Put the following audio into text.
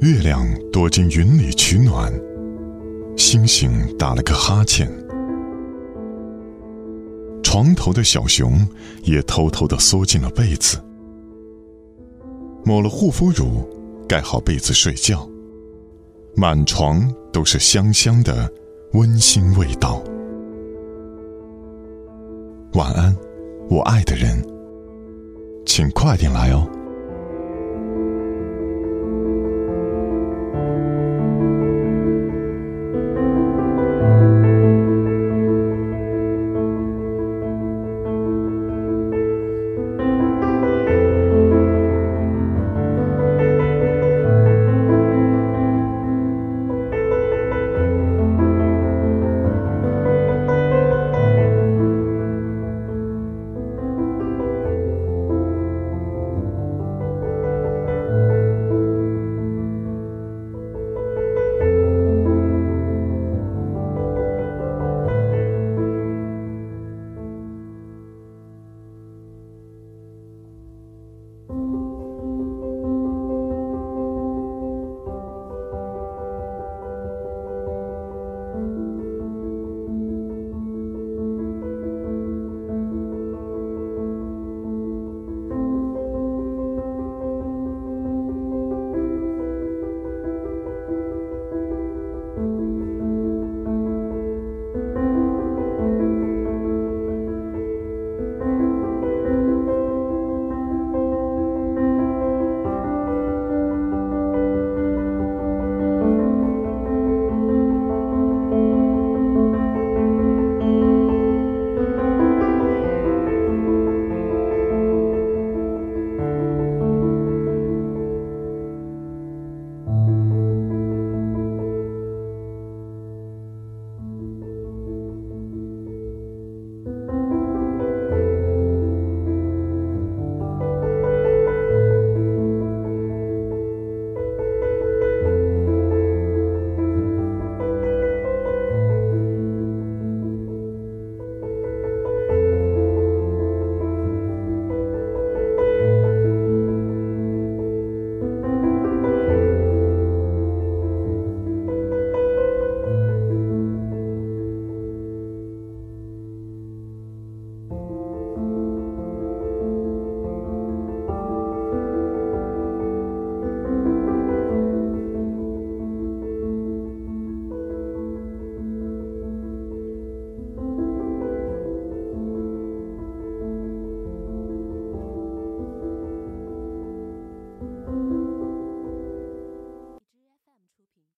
月亮躲进云里取暖星星打了个哈欠。床头的小熊也偷偷的缩进了被子抹了护肤乳盖好被子睡觉。满床都是香香的温馨味道。晚安我爱的人。请快点来哦。